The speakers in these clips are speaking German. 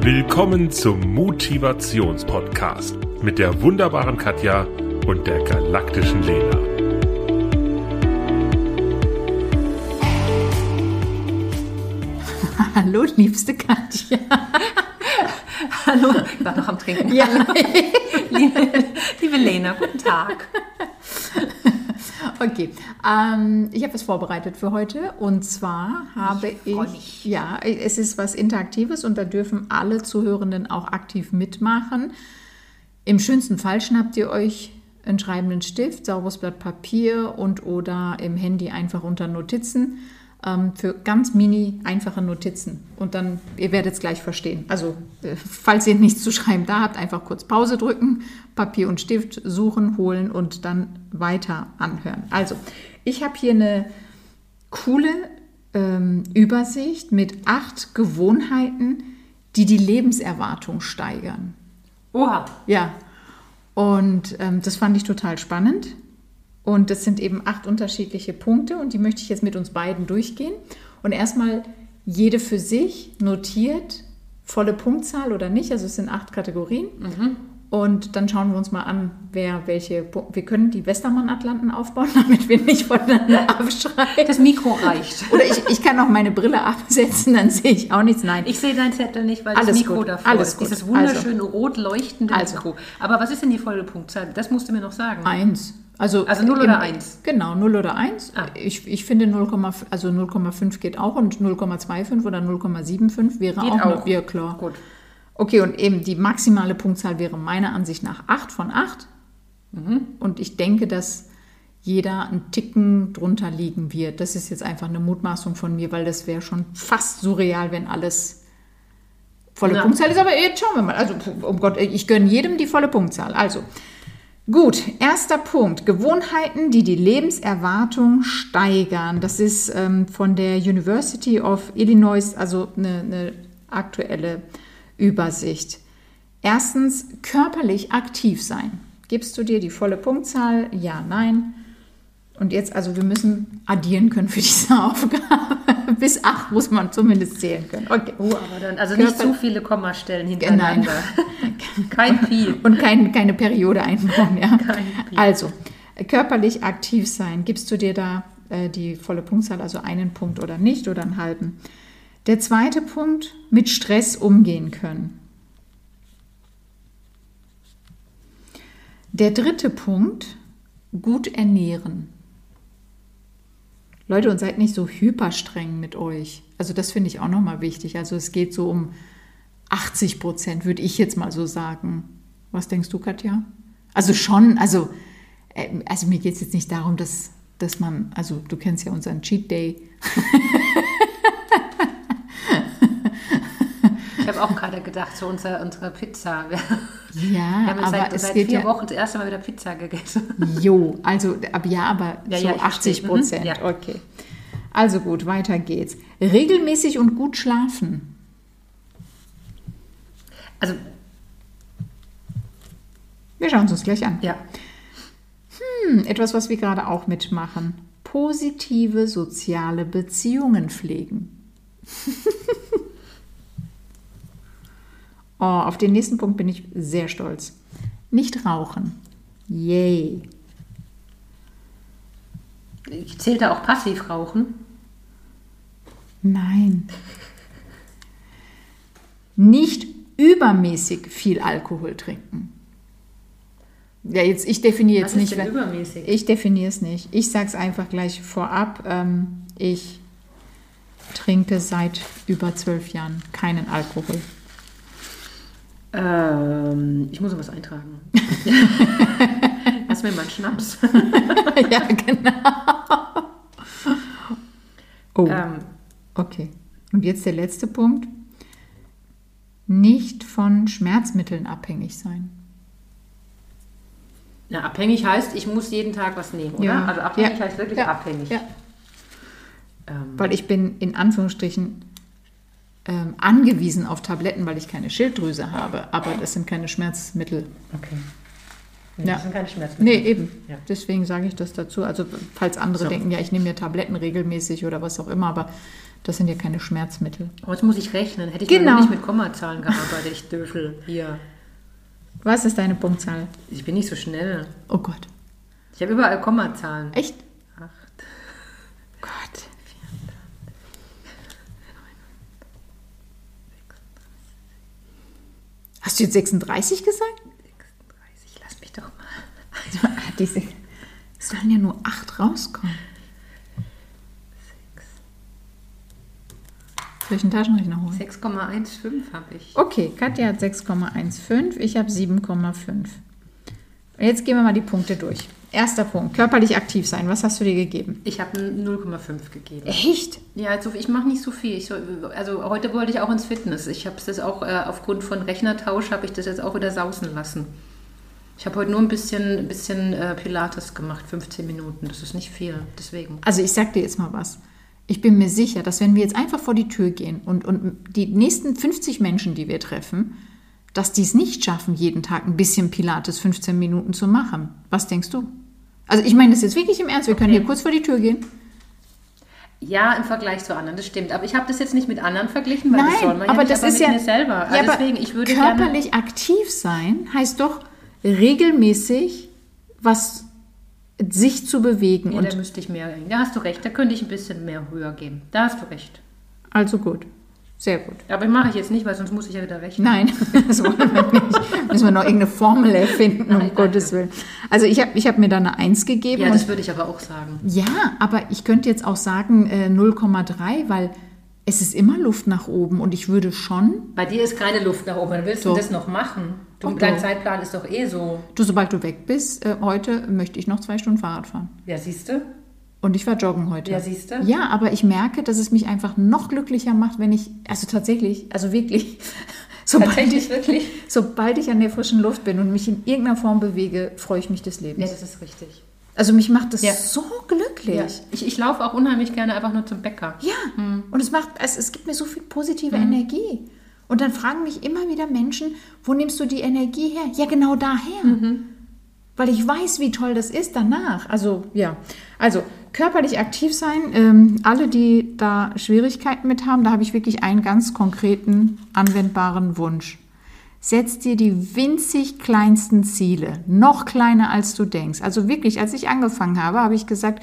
Willkommen zum Motivationspodcast mit der wunderbaren Katja und der galaktischen Lena. Hallo, liebste Katja. Hallo, ich war noch am Trinken. Ja. liebe, liebe Lena, guten Tag. Okay, ähm, ich habe was vorbereitet für heute. Und zwar habe Ich ich, ja, es ist was Interaktives und da dürfen alle Zuhörenden auch aktiv mitmachen. Im schönsten Fall schnappt ihr euch einen schreibenden Stift, sauberes Blatt Papier und oder im Handy einfach unter Notizen für ganz mini einfache Notizen. Und dann, ihr werdet es gleich verstehen. Also, äh, falls ihr nichts zu schreiben da habt, einfach kurz Pause drücken, Papier und Stift suchen, holen und dann weiter anhören. Also, ich habe hier eine coole ähm, Übersicht mit acht Gewohnheiten, die die Lebenserwartung steigern. Oha, Ja, und ähm, das fand ich total spannend. Und das sind eben acht unterschiedliche Punkte und die möchte ich jetzt mit uns beiden durchgehen. Und erstmal jede für sich notiert, volle Punktzahl oder nicht. Also es sind acht Kategorien. Und dann schauen wir uns mal an, wer welche. Wir können die Westermann-Atlanten aufbauen, damit wir nicht voneinander abschreien. das Mikro reicht. Oder ich, ich kann auch meine Brille absetzen, dann sehe ich auch nichts. Nein, Ich sehe deinen Zettel nicht, weil Alles das Mikro gut, davor alles ist. gut. Dieses wunderschön rot leuchtende Also. Mikro. Aber was ist denn die volle Punktzahl? Das musst du mir noch sagen. Eins. Also, Also null im- oder eins? Genau, 0 oder 1. Ah. Ich, ich finde 0,5 also 0,5 geht auch und 0,25 oder 0,75 wäre Geht auch, auch. Noch, ja, klar. Gut. Okay, und eben die maximale Punktzahl wäre meiner Ansicht nach 8 von 8. Mhm. Und ich denke, dass jeder einen Ticken drunter liegen wird. Das ist jetzt einfach eine Mutmaßung von mir, weil das wäre schon fast surreal, wenn alles volle Na. Punktzahl ist. Aber jetzt schauen wir mal. Also, um Gott, ich gönne jedem die volle Punktzahl. Also, Gut, erster Punkt. Gewohnheiten, die die Lebenserwartung steigern. Das ist ähm, von der University of Illinois, also eine, eine aktuelle Übersicht. Erstens, körperlich aktiv sein. Gibst du dir die volle Punktzahl? Ja, nein. Und jetzt, also wir müssen addieren können für diese Aufgabe. Bis acht muss man zumindest zählen können. Okay. Oh, aber dann, also nicht zu viele Kommastellen hintereinander. Kein Pi. Und kein, keine Periode einbauen, ja. Also, körperlich aktiv sein. Gibst du dir da äh, die volle Punktzahl, also einen Punkt oder nicht oder einen halben? Der zweite Punkt, mit Stress umgehen können. Der dritte Punkt, gut ernähren. Leute, und seid nicht so hyperstreng mit euch. Also das finde ich auch nochmal wichtig. Also es geht so um 80 Prozent, würde ich jetzt mal so sagen. Was denkst du, Katja? Also schon, also, äh, also mir geht es jetzt nicht darum, dass, dass man, also du kennst ja unseren Cheat Day. Ich habe auch gerade gedacht, so unsere, unsere Pizza. Ja, wir haben aber seit, es seit geht vier ja, Wochen das erste Mal wieder Pizza gegessen. Jo, also ab ja, aber Ja, so ja, ich 80 verstehe. Prozent. Mhm, ja. Okay. Also gut, weiter geht's. Regelmäßig und gut schlafen. Also, Wir schauen uns das gleich an. ja. Hm, etwas, was wir gerade auch mitmachen. Positive soziale Beziehungen pflegen. oh, auf den nächsten Punkt bin ich sehr stolz. Nicht rauchen. Yay. Ich zähle da auch Passivrauchen. Nein. Nicht übermäßig viel Alkohol trinken. Ja, jetzt, ich definiere jetzt Was ist nicht. denn übermäßig? Ich definiere es nicht. Ich sage es einfach gleich vorab. Ähm, ich trinke seit über zwölf Jahren keinen Alkohol. Ähm, ich muss noch was eintragen. Lass mir mal einen Schnaps. ja, genau. Oh, Ähm, okay. Und jetzt der letzte Punkt. Nicht von Schmerzmitteln abhängig sein. na, abhängig heißt, ich muss jeden Tag was nehmen, oder? Ja. Also abhängig Ja. heißt wirklich Ja. abhängig. Ja. Ähm, Weil ich bin in Anführungsstrichen ähm, angewiesen auf Tabletten, weil ich keine Schilddrüse habe. Aber das sind keine Schmerzmittel. okay. Nee, Ja. Das sind keine Schmerzmittel. Nee, eben. Ja. Deswegen sage ich das dazu. Also falls andere So. denken, ja, ich nehme mir Tabletten regelmäßig oder was auch immer, aber das sind ja keine Schmerzmittel. Aber jetzt muss ich rechnen. Hätte ich Genau. nicht mit Kommazahlen gearbeitet. Ich Döfel hier. Was ist deine Punktzahl? Ich bin nicht so schnell. Oh Gott. Ich habe überall Kommazahlen. Echt? Acht. Gott. Hast du jetzt 36 gesagt? 36, lass mich doch mal. Diese, es sollen ja nur 8 rauskommen. Soll ich einen Taschenrechner holen? 6,15 habe ich. Okay, Katja hat 6,15, ich habe 7,5. Und jetzt gehen wir mal die Punkte durch. Erster Punkt, körperlich aktiv sein. Was hast du dir gegeben? Ich habe 0,5 gegeben. Echt? Ja, also ich mache nicht so viel. So, also heute wollte ich auch ins Fitness. Ich habe das auch äh, aufgrund von Rechnertausch habe ich das jetzt auch wieder sausen lassen. Ich habe heute nur ein bisschen, bisschen äh, Pilates gemacht, 15 Minuten. Das ist nicht viel, deswegen. Also ich sag dir jetzt mal was. Ich bin mir sicher, dass wenn wir jetzt einfach vor die Tür gehen und, und die nächsten 50 Menschen, die wir treffen, dass die es nicht schaffen, jeden Tag ein bisschen Pilates 15 Minuten zu machen. Was denkst du? Also ich meine das jetzt wirklich im Ernst. Wir können Okay. hier kurz vor die Tür gehen. Ja, im Vergleich zu anderen, das stimmt. Aber ich habe das jetzt nicht mit anderen verglichen, weil das soll Nein, man aber ja nicht, das aber ist mit ja mir selber. Ja, Also aber deswegen, ich würde gerne... körperlich aktiv sein heißt doch regelmäßig was sich zu bewegen Ja, und da müsste ich mehr... Da hast du recht, da könnte ich ein bisschen mehr höher geben. Da hast du recht. also gut, sehr gut. Aber mache ich jetzt nicht, weil sonst muss ich ja wieder rechnen. Nein, das wollen wir nicht. Müssen wir noch irgendeine Formel erfinden, um Nein. Gottes Willen. Also ich habe ich hab mir da eine 1 gegeben. Ja, das würde ich aber auch sagen. Ja, aber ich könnte jetzt auch sagen äh, 0,3, weil es ist immer Luft nach oben und ich würde schon, Bei dir ist keine Luft nach oben. Wann willst du Doch. das noch machen? Du, Doch, dein. Zeitplan ist doch eh so. du, sobald du weg bist, äh, heute möchte ich noch zwei Stunden Fahrrad fahren. Ja, siehst du? Und ich war joggen heute. Ja, siehst du? Ja, aber ich merke, dass es mich einfach noch glücklicher macht, wenn ich, also tatsächlich, also wirklich, sobald ich, wirklich? sobald ich an der frischen Luft bin und mich in irgendeiner Form bewege, freue ich mich des Ja, Lebens. das ist richtig. Also mich macht das Ja. so glücklich. Ja. Ich, ich laufe auch unheimlich gerne einfach nur zum Bäcker. Ja, Hm. und es macht, es, es gibt mir so viel positive Energie. Und dann fragen mich immer wieder Menschen, wo nimmst du die Energie her? Ja, genau daher. Mhm. Weil ich weiß, wie toll das ist danach. Also, ja. Also, körperlich aktiv sein. Ähm, alle, die da Schwierigkeiten mit haben, da habe ich wirklich einen ganz konkreten, anwendbaren Wunsch. Setz dir die winzig kleinsten Ziele, noch kleiner als du denkst. Also wirklich, als ich angefangen habe, habe ich gesagt,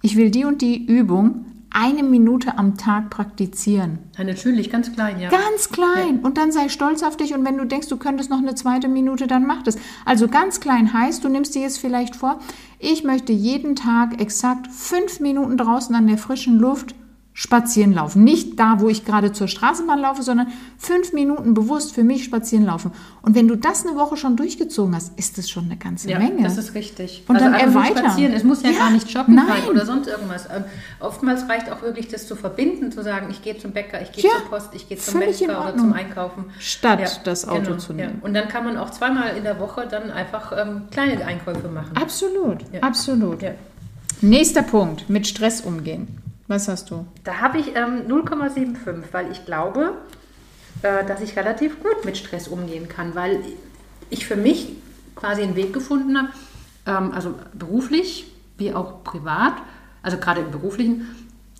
ich will die und die Übung eine Minute am Tag praktizieren. Ja, natürlich, ganz klein, ja. Ganz klein. Und dann sei stolz auf dich. Und wenn du denkst, du könntest noch eine zweite Minute, dann mach das. Also ganz klein heißt, du nimmst dir jetzt vielleicht vor, ich möchte jeden Tag exakt fünf Minuten draußen an der frischen Luft spazieren laufen. Nicht da, wo ich gerade zur Straßenbahn laufe, sondern fünf Minuten bewusst für mich spazieren laufen. Und wenn du das eine Woche schon durchgezogen hast, ist das schon eine ganze Ja, Menge. das ist richtig. Und dann einfach nur erweitern. spazieren. Es muss ja, Ja, gar nicht shoppen sein oder sonst irgendwas. Ähm, oftmals reicht auch wirklich das zu verbinden, zu sagen, ich gehe zum Bäcker, ich gehe Ja, zur Post, ich gehe zum Metzger oder zum Einkaufen. Statt das Auto genau, zu nehmen. Und dann kann man auch zweimal in der Woche dann einfach ähm, kleine Einkäufe machen. Absolut, absolut. Nächster Punkt, mit Stress umgehen. Was hast du? Da habe ich ähm, 0,75, weil ich glaube, äh, dass ich relativ gut mit Stress umgehen kann, weil ich für mich quasi einen Weg gefunden habe, ähm, also beruflich wie auch privat, also gerade im beruflichen,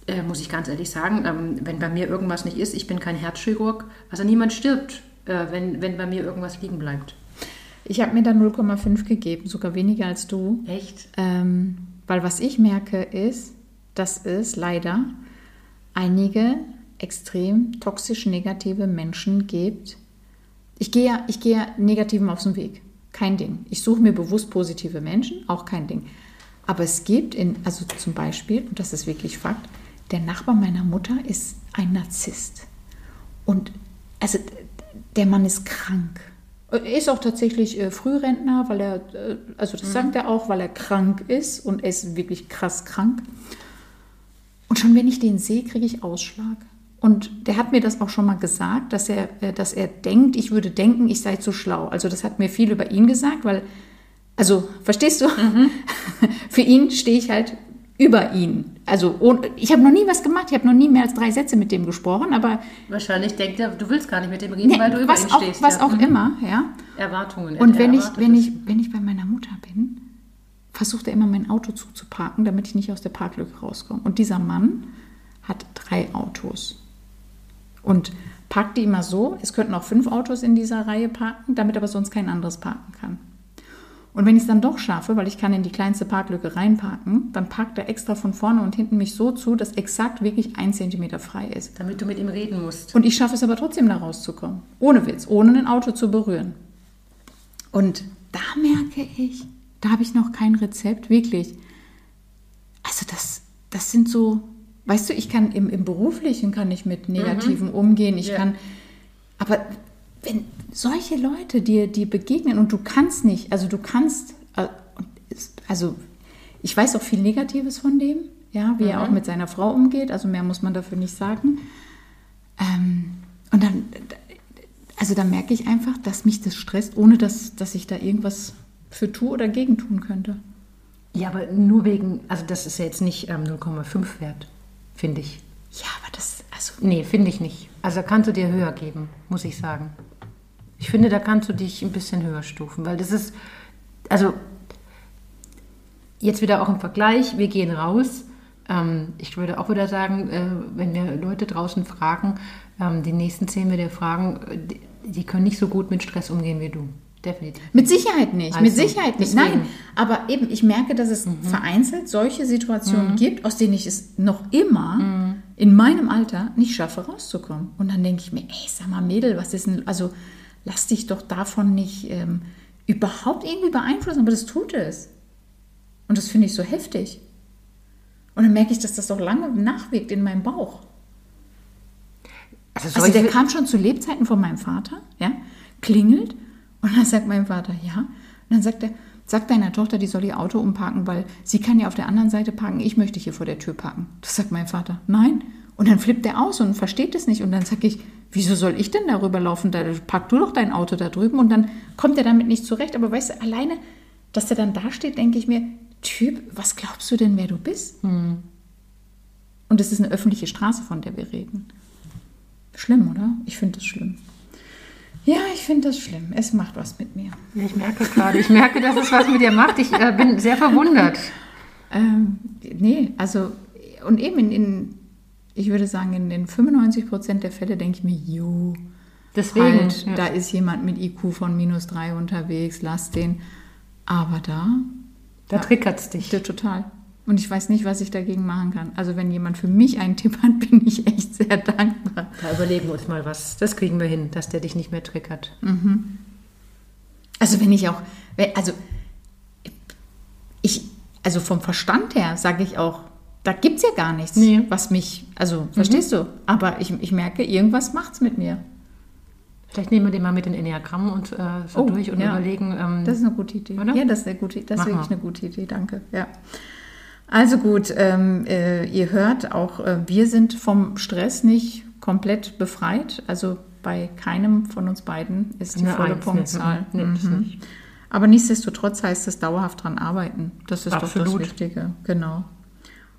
äh, muss ich ganz ehrlich sagen, ähm, wenn bei mir irgendwas nicht ist, ich bin kein Herzchirurg, also niemand stirbt, äh, wenn, wenn bei mir irgendwas liegen bleibt. Ich habe mir da 0,5 gegeben, sogar weniger als du. Echt? Ähm, weil was ich merke ist, dass es leider einige extrem toxisch negative Menschen gibt. Ich gehe ja, ich gehe ja Negativen auf den Weg. Kein Ding. Ich suche mir bewusst positive Menschen, auch kein Ding. Aber es gibt in, also zum Beispiel, und das ist wirklich Fakt, der Nachbar meiner Mutter ist ein Narzisst. Und also der Mann ist krank. Er ist auch tatsächlich äh, Frührentner, weil er, äh, also das sagt er auch, weil er krank ist und er ist wirklich krass krank. Und schon wenn ich den sehe, kriege ich Ausschlag. Und der hat mir das auch schon mal gesagt, dass er, äh, dass er denkt, ich würde denken, ich sei zu schlau. Also das hat mir viel über ihn gesagt, weil, also verstehst du? Für ihn stehe ich halt über ihn. Also ich habe noch nie was gemacht, ich habe noch nie mehr als drei Sätze mit dem gesprochen, aber Wahrscheinlich denkt er, du willst gar nicht mit dem reden, nee, weil du über was ihn auch, stehst. was ja. auch Mhm. immer, ja. Erwartungen. Und er wenn ich, wenn ich, wenn ich bei meiner Mutter bin, versucht er immer mein Auto zuzuparken, damit ich nicht aus der Parklücke rauskomme. Und dieser Mann hat drei Autos. Und parkt die immer so, es könnten auch fünf Autos in dieser Reihe parken, damit aber sonst kein anderes parken kann. Und wenn ich es dann doch schaffe, weil ich kann in die kleinste Parklücke reinparken, dann parkt er extra von vorne und hinten mich so zu, dass exakt wirklich ein Zentimeter frei ist. Damit du mit ihm reden musst. Und ich schaffe es aber trotzdem, da rauszukommen. Ohne Witz, ohne ein Auto zu berühren. Und da merke ich, da habe ich noch kein Rezept, wirklich. Also das, das sind so, weißt du, ich kann im, im Beruflichen kann ich mit Negativen umgehen. Ich Ja. kann, aber wenn solche Leute dir, dir begegnen und du kannst nicht, also du kannst, äh, also ich weiß auch viel Negatives von dem, ja, wie er auch mit seiner Frau umgeht, also mehr muss man dafür nicht sagen. Ähm, und dann, also da merke ich einfach, dass mich das stresst, ohne dass, dass ich da irgendwas für tue oder gegen tun könnte. Ja, aber nur wegen, also das ist ja jetzt nicht ähm, 0,5 wert, finde ich. Ja, aber das, also Nee, finde ich nicht. Also da kannst du dir höher geben, muss ich sagen. Ich finde, da kannst du dich ein bisschen höher stufen, weil das ist, also jetzt wieder auch im Vergleich, wir gehen raus. Ähm, ich würde auch wieder sagen, äh, wenn wir Leute draußen fragen, ähm, die nächsten zehn wir dir fragen, äh, die, die können nicht so gut mit Stress umgehen wie du. Definitiv. Mit Sicherheit nicht, mit Also, Sicherheit nicht. deswegen. Nein, aber eben, ich merke, dass es vereinzelt solche Situationen gibt, aus denen ich es noch immer in meinem Alter nicht schaffe, rauszukommen. Und dann denke ich mir, ey, sag mal, Mädel, was ist denn, also lass dich doch davon nicht ähm, überhaupt irgendwie beeinflussen, aber das tut es. Und das finde ich so heftig. Und dann merke ich, dass das auch lange nachwirkt in meinem Bauch. Also, Also der kam schon zu Lebzeiten von meinem Vater, ja, klingelt und dann sagt mein Vater, ja. Und dann sagt er, sag deiner Tochter, die soll ihr Auto umparken, weil sie kann ja auf der anderen Seite parken, ich möchte hier vor der Tür parken. Das sagt mein Vater, nein. Und dann flippt er aus und versteht es nicht. Und dann sage ich, wieso soll ich denn darüber laufen? Da park du doch dein Auto da drüben. Und dann kommt er damit nicht zurecht. Aber weißt du, alleine, dass er dann da steht, denke ich mir, Typ, was glaubst du denn, wer du bist? Und es ist eine öffentliche Straße, von der wir reden. Schlimm, oder? Ich finde das schlimm. Ja, ich finde das schlimm. Es macht was mit mir. Ja, ich merke gerade, ich merke, dass es was mit dir macht. Ich äh, bin sehr verwundert. Ähm, nee, also, und eben in, in, ich würde sagen, in den 95 Prozent der Fälle denke ich mir, jo, Deswegen. halt, ja. da ist jemand mit IQ von minus drei unterwegs, lass den. Aber da, Da triggert es dich. ja, total. Und ich weiß nicht, was ich dagegen machen kann. Also, wenn jemand für mich einen Tipp hat, bin ich echt sehr dankbar. Da überlegen wir uns mal was. Das kriegen wir hin, dass der dich nicht mehr triggert. Also wenn ich auch, also ich, also vom Verstand her sage ich auch, da gibt es ja gar nichts, Nee. Mhm. was mich, also verstehst du? Aber ich, ich merke, irgendwas macht es mit mir. Vielleicht nehmen wir den mal mit den Enneagrammen und äh, so Oh, durch und ja. überlegen. Ähm, Das ist eine gute Idee. Oder? Ja, das ist eine gute, das ist wirklich mal. eine gute Idee, danke. Ja. Also gut, ähm, äh, ihr hört auch, äh, wir sind vom Stress nicht komplett befreit. Also bei keinem von uns beiden ist die Eine volle Eins, ne? Punktzahl. Nee, Mhm. nicht. Aber nichtsdestotrotz heißt es dauerhaft dran arbeiten. Das ist doch Absolut. das Wichtige. Genau.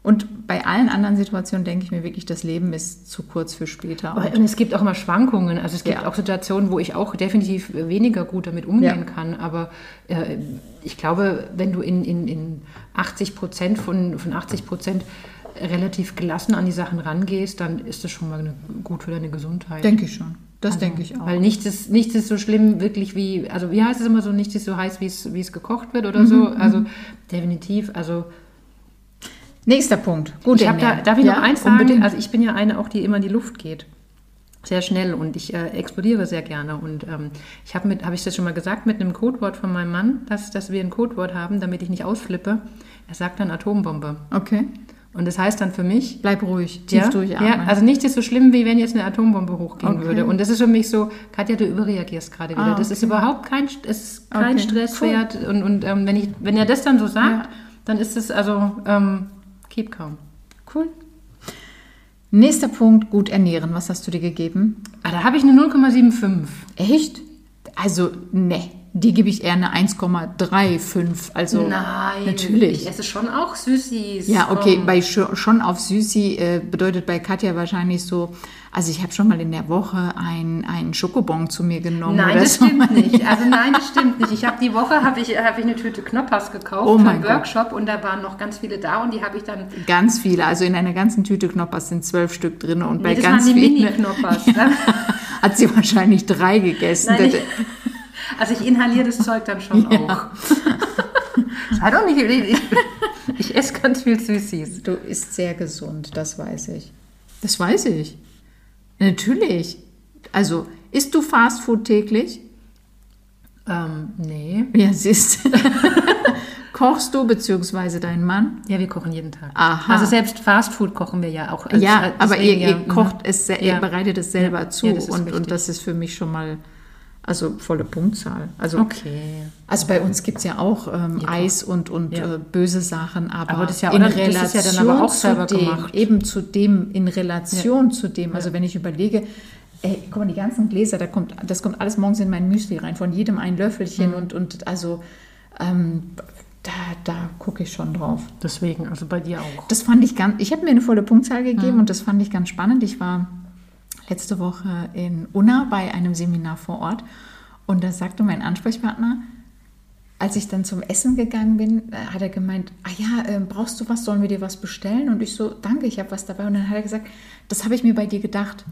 Und bei allen anderen Situationen denke ich mir wirklich, das Leben ist zu kurz für später. Aber- Und es gibt auch immer Schwankungen. Also es gibt Ja. auch Situationen, wo ich auch definitiv weniger gut damit umgehen Ja. kann. Aber äh, ich glaube, wenn du in, in, in 80 Prozent von, von 80 Prozent relativ gelassen an die Sachen rangehst, dann ist das schon mal eine, gut für deine Gesundheit. denke ich schon. Das denke ich auch. Weil nichts ist, nichts ist so schlimm wirklich wie, also wie heißt es immer so, nichts ist so heiß, wie es, wie es gekocht wird oder Mhm, so. Also definitiv, also Nächster Punkt. Gut, ich da, darf ich ja, noch eins sagen? Unbedingt. Also ich bin ja eine auch, die immer in die Luft geht. Sehr schnell und ich äh, explodiere sehr gerne. Und ähm, ich habe mit, habe ich das schon mal gesagt, mit einem Codewort von meinem Mann, dass, dass wir ein Codewort haben, damit ich nicht ausflippe. Er sagt dann Atombombe. okay. Und das heißt dann für mich, Bleib ruhig, tief ja, durchatmen. ja, also nichts ist so schlimm, wie wenn jetzt eine Atombombe hochgehen Okay. würde. Und das ist für mich so, Katja, du überreagierst gerade wieder. Ah, Das ist okay. überhaupt kein, ist kein Okay, Stress cool. Und, und ähm, wenn, ich, wenn er das dann so sagt, Ja. dann ist es also ähm, keep calm. cool. Nächster Punkt, gut ernähren. Was hast du dir gegeben? Ah, da habe ich eine 0,75. Echt? Also, ne. Die gebe ich eher eine 1,35. Also Nein, natürlich. Ich esse schon auch Süßis. Ja, okay, bei schon auf Süßi äh, bedeutet bei Katja wahrscheinlich so, also ich habe schon mal in der Woche ein, einen Schokobon zu mir genommen. Nein, das so. stimmt nicht. Also nein, das stimmt nicht. Ich habe die Woche habe ich, hab ich eine Tüte Knoppers gekauft Oh mein einen Gott. Workshop und da waren noch ganz viele da und die habe ich dann. Ganz viele, also in einer ganzen Tüte Knoppers sind zwölf Stück drin und bei Nee, das ganz waren die vielen Mini-Knoppers. ne? hat sie wahrscheinlich drei gegessen. Nein, also ich inhaliere das Zeug dann schon auch. Sei doch nicht. Ich, ich esse ganz viel Süßis. Du isst sehr gesund, das weiß ich. Das weiß ich. Natürlich. Also, isst du Fastfood täglich? Ähm, nee. Ja, siehst Kochst du beziehungsweise dein Mann? Ja, wir kochen jeden Tag. Aha. Also selbst Fastfood kochen wir ja auch. Ja, aber ihr, ihr ja, kocht es, Ja. ihr bereitet es selber Ja, zu ja, und, und das ist für mich schon mal, also volle Punktzahl. Also, Okay. also bei uns gibt es ja auch ähm, Ja. Eis und, und Ja. äh, böse Sachen, aber, Aber das ist ja in auch- das ist Relation ja dann aber auch selber dem, gemacht. eben zu dem, in Relation zu dem, also wenn ich überlege, ey, guck mal, die ganzen Gläser, da kommt, das kommt alles morgens in mein Müsli rein, von jedem ein Löffelchen Mhm. und, und also ähm, da, da gucke ich schon drauf. Deswegen, also bei dir auch. Das fand ich ganz, ich habe mir eine volle Punktzahl gegeben Mhm. und das fand ich ganz spannend. Ich war letzte Woche in Unna bei einem Seminar vor Ort und da sagte mein Ansprechpartner, als ich dann zum Essen gegangen bin, äh, hat er gemeint, ah ja, äh, brauchst du was, sollen wir dir was bestellen? Und ich so, danke, ich habe was dabei. Und dann hat er gesagt, das habe ich mir bei dir gedacht.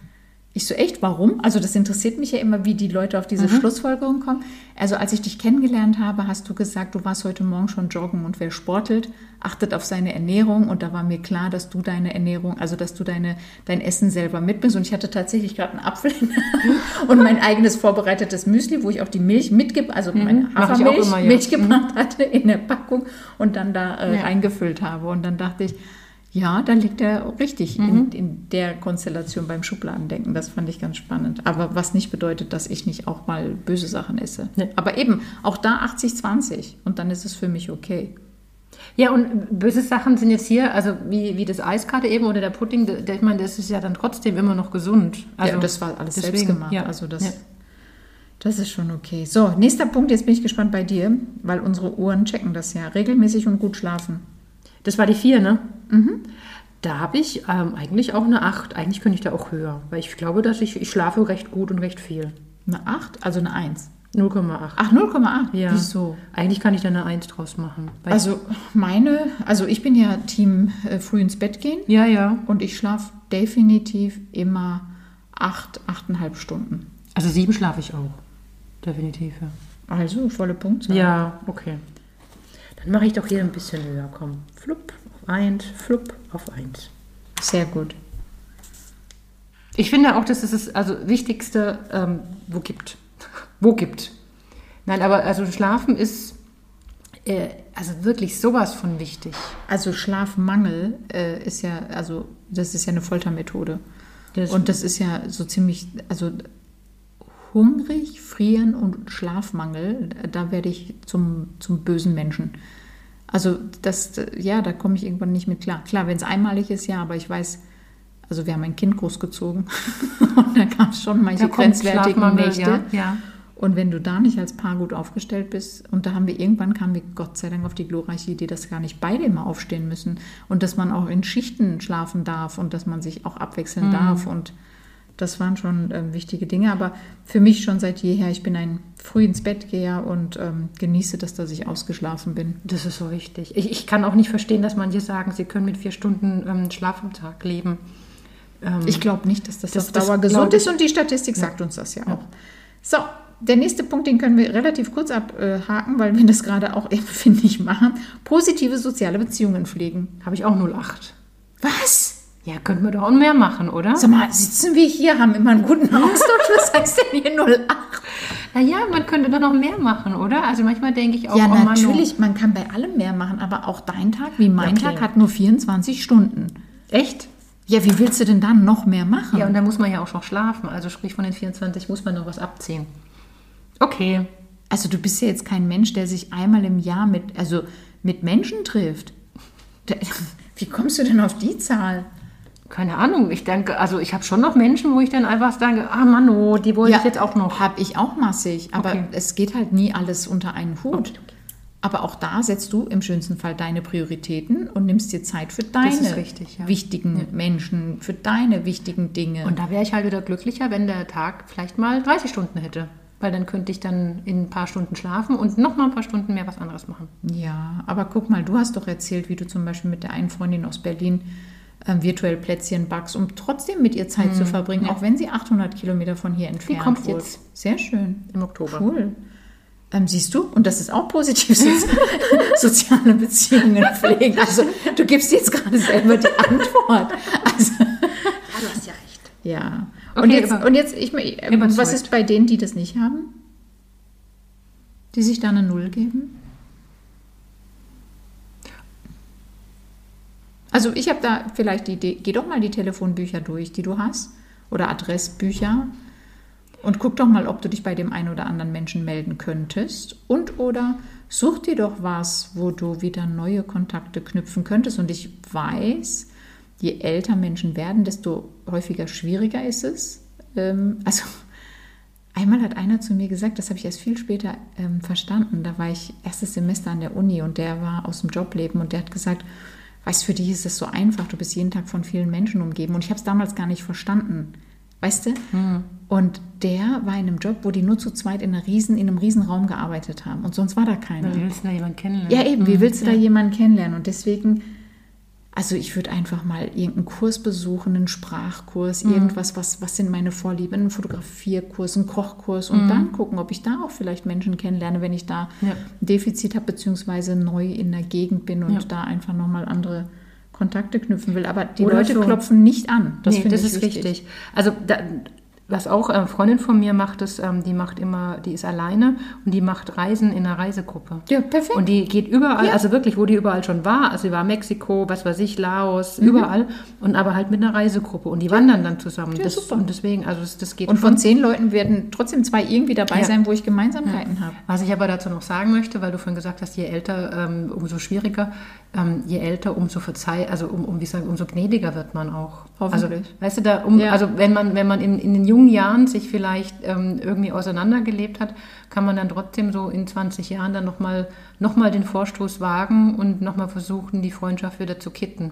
Ich so, echt, warum? Also das interessiert mich ja immer, wie die Leute auf diese Schlussfolgerung kommen. Also als ich dich kennengelernt habe, hast du gesagt, du warst heute Morgen schon joggen und wer sportelt, achtet auf seine Ernährung. Und da war mir klar, dass du deine Ernährung, also dass du deine, dein Essen selber mitbringst. Und ich hatte tatsächlich gerade einen Apfel und mein eigenes vorbereitetes Müsli, wo ich auch die Milch mitgebe, also meine ich auch Hafermilch immer, ja. Milch gebracht hatte in der Packung und dann da äh, Ja. reingefüllt habe. Und dann dachte ich, ja, da liegt er richtig in, in der Konstellation beim Schubladendenken. Das fand ich ganz spannend. Aber was nicht bedeutet, dass ich nicht auch mal böse Sachen esse. Nee. Aber eben, auch da 80-20 und dann ist es für mich okay. Ja, und böse Sachen sind jetzt hier, also wie, wie das Eis gerade eben oder der Pudding, der, der- ich meine, das ist ja dann trotzdem immer noch gesund. Also ja, das war alles deswegen, selbst gemacht. Ja, Also das, ja. das ist schon okay. So, nächster Punkt, jetzt bin ich gespannt bei dir, weil unsere Uhren checken das ja. Regelmäßig und gut schlafen. Das war die vier, ne? Da habe ich ähm, eigentlich auch eine 8. Eigentlich könnte ich da auch höher, weil ich glaube, dass ich, ich schlafe recht gut und recht viel. Eine 8, also eine 1. 0,8. Ach, 0,8? Ja. Wieso? Eigentlich kann ich da eine 1 draus machen. Also meine, also ich bin ja Team äh, früh ins Bett gehen ja, ja. und ich schlafe definitiv immer acht, achteinhalb Stunden. Also sieben schlafe ich auch. Definitiv, ja. Also volle Punktzahl. Ja, okay. Dann mache ich doch hier ein bisschen höher. Komm, flupp 1, flupp auf 1. Sehr gut. Ich finde auch, dass es das also Wichtigste, ähm, wo gibt. wo gibt. Nein, aber also Schlafen ist äh, also wirklich sowas von wichtig. Also Schlafmangel äh, ist ja, also das ist ja eine Foltermethode. Das- und das ist ja so ziemlich, also hungrig, frieren und Schlafmangel, da werde ich zum, zum bösen Menschen. Also das, ja, da komme ich irgendwann nicht mit klar. Klar, wenn es einmalig ist, ja, aber ich weiß, also wir haben ein Kind großgezogen und da gab es schon manche grenzwertigen Nächte. ja, ja. Und wenn du da nicht als Paar gut aufgestellt bist, und da haben wir irgendwann kamen wir Gott sei Dank auf die glorreiche Idee, dass gar nicht beide immer aufstehen müssen und dass man auch in Schichten schlafen darf und dass man sich auch abwechseln darf. Und das waren schon ähm, wichtige Dinge. Aber für mich schon seit jeher, ich bin ein früh ins Bett geher und ähm, genieße das, dass ich ausgeschlafen bin. Das ist so wichtig. Ich, ich kann auch nicht verstehen, dass manche sagen, sie können mit vier Stunden ähm, Schlaf am Tag leben. Ähm, Ich glaube nicht, dass das, Das- auf das Dauer glaub gesund ist und die Statistik sagt uns das ja auch. So, der nächste Punkt, den können wir relativ kurz abhaken, weil wir das gerade auch, finde ich, machen. Positive soziale Beziehungen pflegen. Habe ich auch 08. Was? Ja, könnten wir doch auch mehr machen, oder? Sag mal, sitzen wir hier, haben immer einen guten Austausch. Was heißt denn hier 08? Naja, man könnte doch noch mehr machen, oder? Also manchmal denke ich auch, Ja, oh Mann, natürlich, man kann bei allem mehr machen, aber auch dein Tag wie mein Okay. Tag hat nur 24 Stunden. echt? Ja, wie willst du denn dann noch mehr machen? Ja, und da muss man ja auch noch schlafen. Also sprich, von den 24 muss man noch was abziehen. Okay. Also du bist ja jetzt kein Mensch, der sich einmal im Jahr mit, also mit Menschen trifft. Wie kommst du denn auf die Zahl? Keine Ahnung, ich denke, also ich habe schon noch Menschen, wo ich dann einfach sage, ah Mann, oh, die wollte ich jetzt auch noch. Habe ich auch massig, aber Okay. es geht halt nie alles unter einen Hut. Okay. Aber auch da setzt du im schönsten Fall deine Prioritäten und nimmst dir Zeit für deine richtig, ja. wichtigen Menschen, für deine wichtigen Dinge. Und da wäre ich halt wieder glücklicher, wenn der Tag vielleicht mal 30 Stunden hätte. Weil dann könnte ich dann in ein paar Stunden schlafen und noch mal ein paar Stunden mehr was anderes machen. Ja, aber guck mal, du hast doch erzählt, wie du zum Beispiel mit der einen Freundin aus Berlin ähm, virtuell Plätzchen backst, um trotzdem mit ihr Zeit zu verbringen, auch wenn sie 800 Kilometer von hier entfernt Hm, kommt jetzt. Sehr schön. Im Oktober. Cool. Ähm, siehst du, und das ist auch positiv, so- soziale Beziehungen pflegen. Also du gibst jetzt gerade selber die Antwort. Also, Ja, du hast ja recht. ja. Okay, und jetzt, und jetzt ich, ähm, was ist bei denen, die das nicht haben? Die sich da eine Null geben? Also ich habe da vielleicht die Idee, geh doch mal die Telefonbücher durch, die du hast, oder Adressbücher und guck doch mal, ob du dich bei dem einen oder anderen Menschen melden könntest. Und oder such dir doch was, wo du wieder neue Kontakte knüpfen könntest. Und ich weiß, je älter Menschen werden, desto häufiger schwieriger ist es. Ähm, also einmal hat einer zu mir gesagt, das habe ich erst viel später ähm, verstanden. Da war ich erstes Semester an der Uni und der war aus dem Jobleben und der hat gesagt, weißt für dich ist es so einfach, du bist jeden Tag von vielen Menschen umgeben. Und ich habe es damals gar nicht verstanden. Weißt du? Und der war in einem Job, wo die nur zu zweit in, einer riesen, in einem riesen Raum gearbeitet haben. Und sonst war da keiner. Wie willst du da jemanden kennenlernen? Ja, eben, wie willst du da jemanden kennenlernen? Und deswegen, also ich würde einfach mal irgendeinen Kurs besuchen, einen Sprachkurs, irgendwas, was, was sind meine Vorlieben, einen Fotografierkurs, einen Kochkurs und dann gucken, ob ich da auch vielleicht Menschen kennenlerne, wenn ich da Ja. ein Defizit habe, beziehungsweise neu in der Gegend bin und Ja. da einfach nochmal andere Kontakte knüpfen will. Aber die Oder Leute so. klopfen nicht an. Das nee, finde ich ist wichtig. richtig. Also da, was auch eine Freundin von mir macht, ist, ähm, die macht immer, die ist alleine und die macht Reisen in einer Reisegruppe. Ja, perfekt. Und die geht überall, Ja. also wirklich, wo die überall schon war. Also sie war Mexiko, was weiß ich, Laos, Mhm. überall. Und aber halt mit einer Reisegruppe. Und die wandern dann zusammen. Ja, das, super. Und deswegen, also das, das geht und schon. von zehn Leuten werden trotzdem zwei irgendwie dabei Ja. sein, wo ich Gemeinsamkeiten habe. Was ich aber dazu noch sagen möchte, weil du vorhin gesagt hast, je älter, ähm, umso schwieriger, ähm, je älter, umso verzeih, also um, um wie sagen, umso gnädiger wird man auch. Hoffentlich. Also, weißt du, da, um, Ja. also wenn man, wenn man in, in den jungen Jahren sich vielleicht ähm, irgendwie auseinandergelebt hat, kann man dann trotzdem so in 20 Jahren dann nochmal noch mal den Vorstoß wagen und nochmal versuchen, die Freundschaft wieder zu kitten.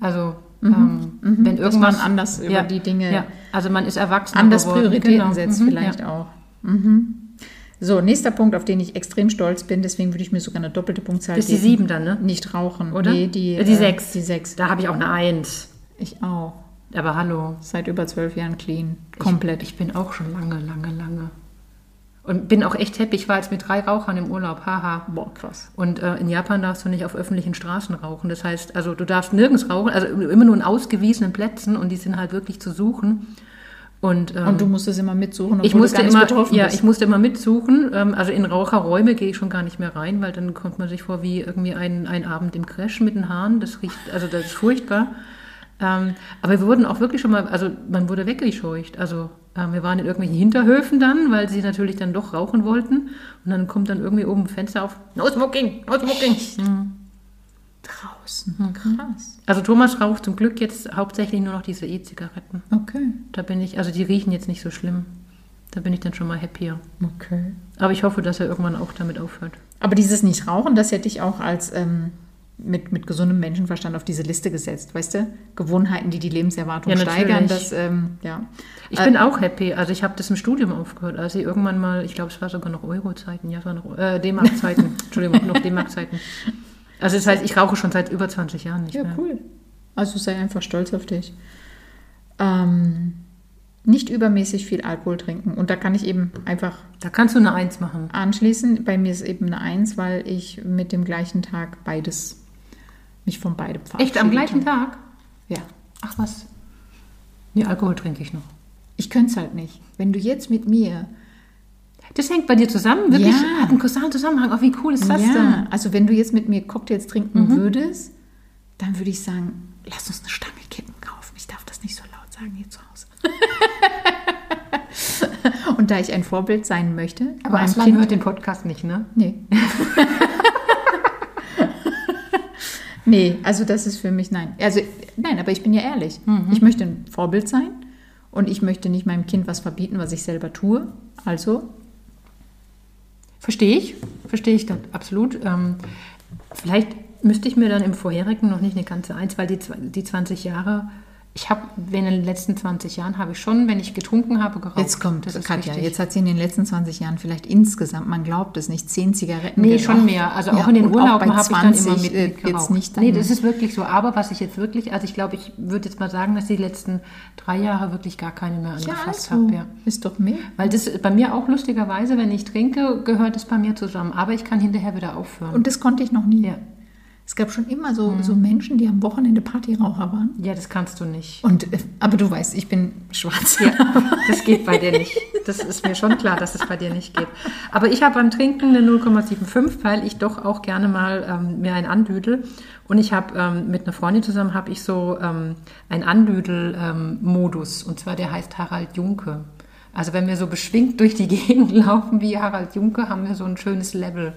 Also ähm, wenn Mhm. Dass irgendwas man anders über die Dinge ja, also man ist erwachsen anders Prioritäten setzt Mhm, vielleicht ja. auch. Mhm. So, nächster Punkt, auf den ich extrem stolz bin, deswegen würde ich mir sogar eine doppelte Punktzahl Das ist die geben. sieben dann, ne? Nicht rauchen, Oder? Nee, die, die äh, sechs. Die sechs. Da habe ich auch eine Eins. Ich auch. Aber hallo. Seit über zwölf Jahren clean. Komplett. Ich, ich bin auch schon lange, lange, lange. Und bin auch echt happy. Ich war jetzt mit drei Rauchern im Urlaub. Haha. Boah, krass. Und äh, in Japan darfst du nicht auf öffentlichen Straßen rauchen. Das heißt, also du darfst nirgends rauchen, also immer nur in ausgewiesenen Plätzen und die sind halt wirklich zu suchen. Und, ähm, Und du musstest immer mitsuchen, ich musste du gar nicht immer, ja, bist. ich musste immer mitsuchen. Ähm, also in Raucherräume gehe ich schon gar nicht mehr rein, weil dann kommt man sich vor wie irgendwie ein, ein Abend im Crash mit den Haaren. Das riecht, also das ist furchtbar. Ähm, aber wir wurden auch wirklich schon mal, also man wurde weggescheucht. Also ähm, wir waren in irgendwelchen Hinterhöfen dann, weil sie natürlich dann doch rauchen wollten. Und dann kommt dann irgendwie oben ein Fenster auf, no smoking, no smoking. Mhm. Draußen. Krass. Also Thomas raucht zum Glück jetzt hauptsächlich nur noch diese E-Zigaretten. Okay. Da bin ich, also die riechen jetzt nicht so schlimm. Da bin ich dann schon mal happier. Okay. Aber ich hoffe, dass er irgendwann auch damit aufhört. Aber dieses Nicht-Rauchen, das hätte ich auch als ähm, mit, mit gesundem Menschenverstand auf diese Liste gesetzt, weißt du? Gewohnheiten, die die Lebenserwartung Ja, steigern, das, ähm, ja. Ich Äh, bin auch happy. Also ich habe das im Studium aufgehört. als ich irgendwann mal, ich glaube, es war sogar noch Euro-Zeiten, ja, es war noch äh, D-Mark-Zeiten. Entschuldigung, noch D-Mark-Zeiten. Also das heißt, ich rauche schon seit über 20 Jahren nicht Ja, mehr. cool. Also sei einfach stolz auf dich. Ähm, nicht übermäßig viel Alkohol trinken. Und da kann ich eben einfach Da kannst du eine Eins machen. anschließen. Bei mir ist eben eine Eins, weil ich mit dem gleichen Tag beides, mich von beidem verabschieden Echt am gleichen. Tag? Ja. Ach was. Nee, Alkohol trinke ich noch. Ich könnte es halt nicht. Wenn du jetzt mit mir Das hängt bei dir zusammen? Wirklich? Ja. Hat einen kausalen Zusammenhang. Oh, wie cool ist das ja, denn? also wenn du jetzt mit mir Cocktails trinken würdest, dann würde ich sagen, lass uns eine Stange Kippen kaufen. Ich darf das nicht so laut sagen hier zu Hause. Und da ich ein Vorbild sein möchte, Aber Aslan hört den Podcast nicht, ne? Nee. Nee, also das ist für mich nein. Also nein, aber ich bin ja ehrlich. Mhm. Ich möchte ein Vorbild sein und ich möchte nicht meinem Kind was verbieten, was ich selber tue. Also Verstehe ich, verstehe ich das absolut. Ähm, vielleicht müsste ich mir dann im vorherigen noch nicht eine ganze Eins, weil die, die 20 Jahre, ich habe in den letzten 20 Jahren habe ich schon, wenn ich getrunken habe, geraucht. jetzt kommt das Katja, richtig. jetzt hat sie in den letzten 20 Jahren vielleicht insgesamt, man glaubt es nicht, zehn Zigaretten Nee, geraucht. schon mehr. Also auch Ja, in den Urlauben habe ich dann 20, immer mit, äh, mit jetzt geraucht. nicht nee, das ist wirklich so. Aber was ich jetzt wirklich, also ich glaube, ich würde jetzt mal sagen, dass ich die letzten drei Jahre wirklich gar keine mehr ja, angefasst also, habe. Ja. ist doch mehr. Weil das bei mir auch lustigerweise, wenn ich trinke, gehört es bei mir zusammen. Aber ich kann hinterher wieder aufhören. Und das konnte ich noch nie. ja. Es gab schon immer so, so Menschen, die am Wochenende Partyraucher waren. ja, das kannst du nicht. Und, äh, aber du weißt, ich bin schwarz. Ja, das geht bei dir nicht. Das ist mir schon klar, dass es bei dir nicht geht. Aber ich habe beim Trinken eine 0,75, weil ich doch auch gerne mal ähm, mir ein andüdel. Und ich habe ähm, mit einer Freundin zusammen habe ich so ähm, einen Andüdel-Modus. und zwar der heißt Harald Junke. Also wenn wir so beschwingt durch die Gegend laufen wie Harald Junke, haben wir so ein schönes Level.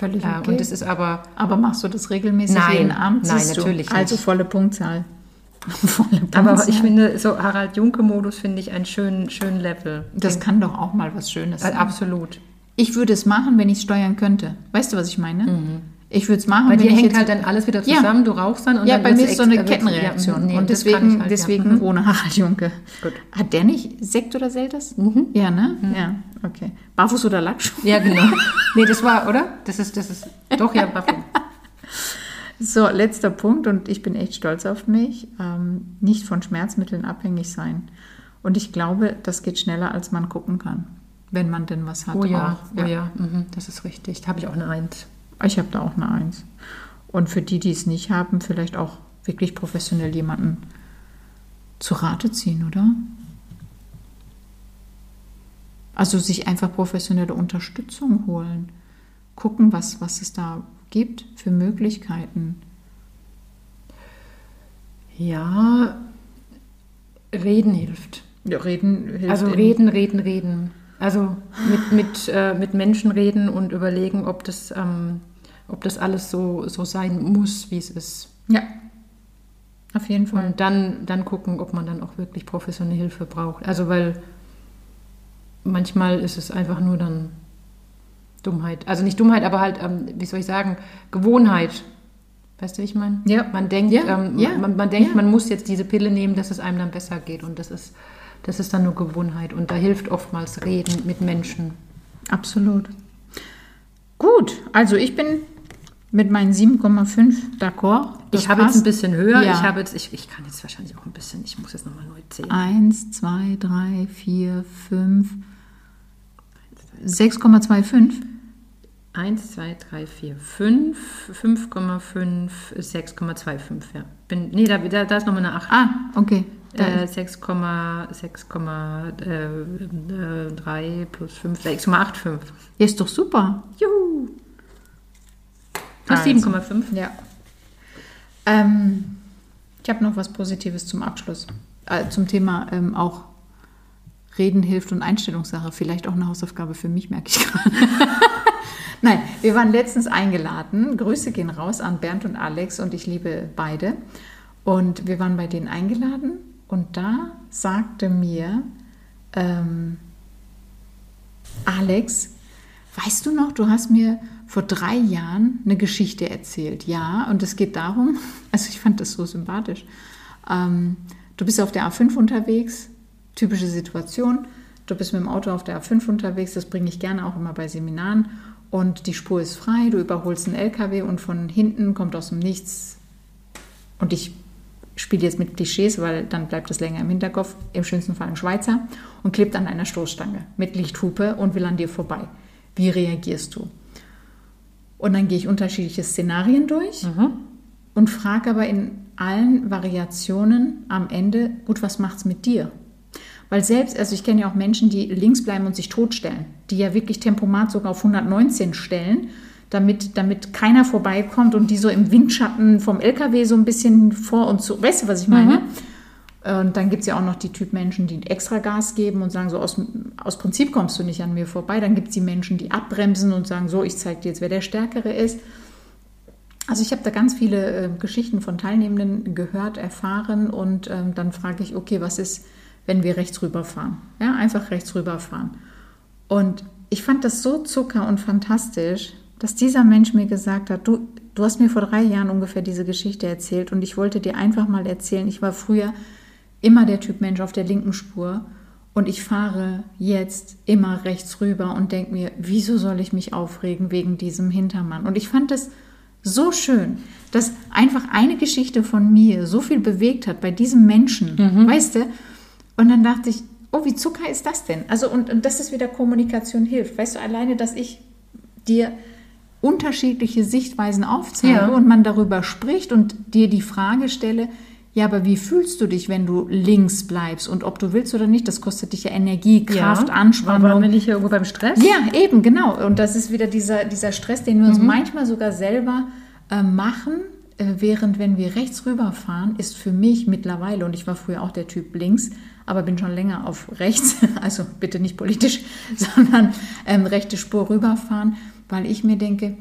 Völlig Ja, okay. Und das ist aber aber machst du das regelmäßig Nein, jeden Abend? nein, siehst du? natürlich Also nicht. volle Punktzahl. aber ich finde, so Harald Junke-Modus finde ich einen schönen, schönen Level. das kann doch auch mal was Schönes Äh, sein. Absolut. Ich würde es machen, wenn ich es steuern könnte. Weißt du, was ich meine? Ich würde es machen, Bei dir hängt halt dann alles wieder Ja. zusammen, du rauchst dann und ja, dann bei mir ist so eine wird's- Kettenreaktion. Ja, nee, und deswegen, halt, deswegen ja. Mhm. ohne Harald Junke. Gut. Hat der nicht Sekt oder Selters? Ja, ne? Ja, okay. Barfuß oder Lackschuh? Ja, genau. Nee, das war, oder? Das ist, das ist, doch, ja, Buffy. So, letzter Punkt und ich bin echt stolz auf mich. Ähm, nicht von Schmerzmitteln abhängig sein. Und ich glaube, das geht schneller, als man gucken kann, wenn man denn was hat. Oh ja, auch. oh ja, mhm, das ist richtig. Da habe ich auch eine Eins. Ich habe da auch eine Eins. Und für die, die es nicht haben, vielleicht auch wirklich professionell jemanden zu Rate ziehen, oder? Also sich einfach professionelle Unterstützung holen. Gucken, was, was es da gibt für Möglichkeiten. Ja, reden hilft. Ja, reden hilft. Also reden, reden, reden. Also mit, mit, äh, mit Menschen reden und überlegen, ob das, ähm, ob das alles so, so sein muss, wie es ist. Ja, auf jeden Fall. Und dann, dann gucken, ob man dann auch wirklich professionelle Hilfe braucht. Also weil manchmal ist es einfach nur dann Dummheit. Also nicht Dummheit, aber halt, ähm, wie soll ich sagen, Gewohnheit. Weißt du, wie ich meine? Ja. Man denkt, Ja, ähm, ja, man, man denkt, ja. man muss jetzt diese Pille nehmen, dass es einem dann besser geht. Und das ist, das ist dann nur Gewohnheit. Und da hilft oftmals Reden mit Menschen. Absolut. Gut, also ich bin mit meinen 7,5 d'accord. Ich habe jetzt ein bisschen höher. Ja. Ich habe jetzt, ich, ich kann jetzt wahrscheinlich auch ein bisschen, ich muss jetzt nochmal neu zählen. Eins, zwei, drei, vier, fünf, 6,25. 1, 2, 3, 4, 5, 5,5, 6,25, ja. Bin, nee, da, da, da ist nochmal eine 8. Ah, okay. Äh, 6,3 plus 5, 6,85. Ja, ist doch super. Juhu! Plus Also. 7,5. Ja. Ähm, ich habe noch was Positives zum Abschluss. Äh, zum Thema ähm, auch Reden hilft und Einstellungssache. Vielleicht auch eine Hausaufgabe für mich, merke ich gerade. Nein, wir waren letztens eingeladen. Grüße gehen raus an Bernd und Alex und ich liebe beide. Und wir waren bei denen eingeladen und da sagte mir ähm, Alex, weißt du noch, du hast mir vor drei Jahren eine Geschichte erzählt. Ja, und es geht darum, also ich fand das so sympathisch. Ähm, du bist auf der A5 unterwegs, typische Situation. Du bist mit dem Auto auf der A5 unterwegs, das bringe ich gerne auch immer bei Seminaren. Und die Spur ist frei, du überholst einen LKW und von hinten kommt aus dem Nichts. Und ich spiele jetzt mit Klischees, weil dann bleibt es länger im Hinterkopf, im schönsten Fall ein Schweizer, und klebt an einer Stoßstange mit Lichthupe und will an dir vorbei. Wie reagierst du? Und dann gehe ich unterschiedliche Szenarien durch und frage aber in allen Variationen am Ende, gut, was macht's mit dir? Weil selbst, also ich kenne ja auch Menschen, die links bleiben und sich totstellen, die ja wirklich Tempomat sogar auf 119 stellen, damit, damit keiner vorbeikommt und die so im Windschatten vom LKW so ein bisschen vor und zu, weißt du, was ich meine? Und dann gibt es ja auch noch die Typ Menschen, die extra Gas geben und sagen, so aus, aus Prinzip kommst du nicht an mir vorbei. Dann gibt es die Menschen, die abbremsen und sagen, so, ich zeige dir jetzt, wer der Stärkere ist. Also ich habe da ganz viele äh, Geschichten von Teilnehmenden gehört, erfahren und ähm, dann frage ich, okay, was ist, wenn wir rechts rüberfahren? Ja, einfach rechts rüberfahren. Und ich fand das so zucker und fantastisch, dass dieser Mensch mir gesagt hat, du, du hast mir vor drei Jahren ungefähr diese Geschichte erzählt und ich wollte dir einfach mal erzählen, ich war früher immer der Typ Mensch auf der linken Spur und ich fahre jetzt immer rechts rüber und denke mir, wieso soll ich mich aufregen wegen diesem Hintermann? Und ich fand es so schön, dass einfach eine Geschichte von mir so viel bewegt hat bei diesem Menschen, mhm. weißt du? Und dann dachte ich, oh, wie Zucker ist das denn? Also, und, und das ist wieder Kommunikation hilft. Weißt du, alleine, dass ich dir unterschiedliche Sichtweisen aufzeige ja. und man darüber spricht und dir die Frage stelle, ja, aber wie fühlst du dich, wenn du links bleibst? Und ob du willst oder nicht, das kostet dich ja Energie, Kraft, ja, Anspannung. Aber bin ich ja irgendwo beim Stress? Ja, eben, genau. Und das ist wieder dieser, dieser Stress, den wir uns mhm. manchmal sogar selber äh, machen, äh, während wenn wir rechts rüberfahren, ist für mich mittlerweile, und ich war früher auch der Typ links, aber bin schon länger auf rechts, also bitte nicht politisch, sondern ähm, rechte Spur rüberfahren, weil ich mir denke,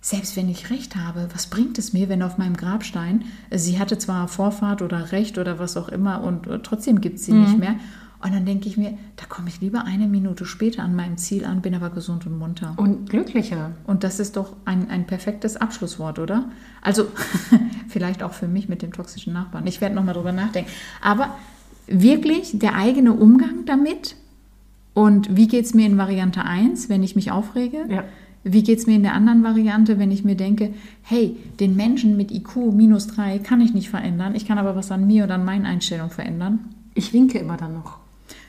selbst wenn ich recht habe, was bringt es mir, wenn auf meinem Grabstein, sie hatte zwar Vorfahrt oder Recht oder was auch immer und äh, trotzdem gibt es sie mhm. nicht mehr. Und dann denke ich mir, da komme ich lieber eine Minute später an meinem Ziel an, bin aber gesund und munter. Und glücklicher. Und das ist doch ein, ein perfektes Abschlusswort, oder? Also vielleicht auch für mich mit dem toxischen Nachbarn. Ich werde nochmal drüber nachdenken. Aber wirklich der eigene Umgang damit und wie geht es mir in Variante 1, wenn ich mich aufrege? Ja. Wie geht es mir in der anderen Variante, wenn ich mir denke, hey, den Menschen mit IQ minus 3 kann ich nicht verändern, ich kann aber was an mir oder an meinen Einstellungen verändern? Ich winke immer dann noch.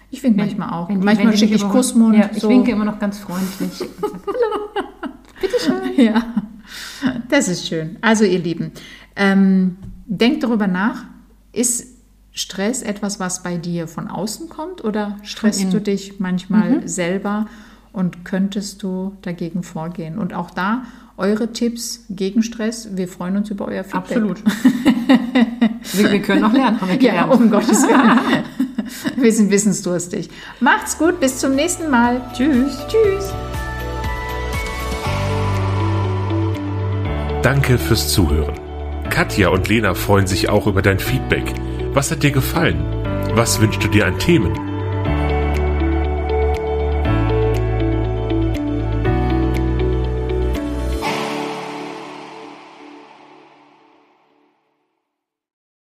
Ich winke manchmal auch. Die, manchmal schicke ich Kussmund. Ja, ich so. winke immer noch ganz freundlich. Hallo. Bitteschön. Ja, das ist schön. Also ihr Lieben, ähm, denkt darüber nach, ist Stress etwas, was bei dir von außen kommt oder stresst du dich manchmal mhm. selber? Und könntest du dagegen vorgehen? Und auch da eure Tipps gegen Stress. Wir freuen uns über euer Feedback. Absolut. wir, wir, können auch lernen, haben wir gelernt. Ja, um Gottes Willen. wir sind wissensdurstig. Macht's gut, bis zum nächsten Mal. Tschüss. Tschüss. Danke fürs Zuhören. Katja und Lena freuen sich auch über dein Feedback. Was hat dir gefallen? Was wünschst du dir an Themen?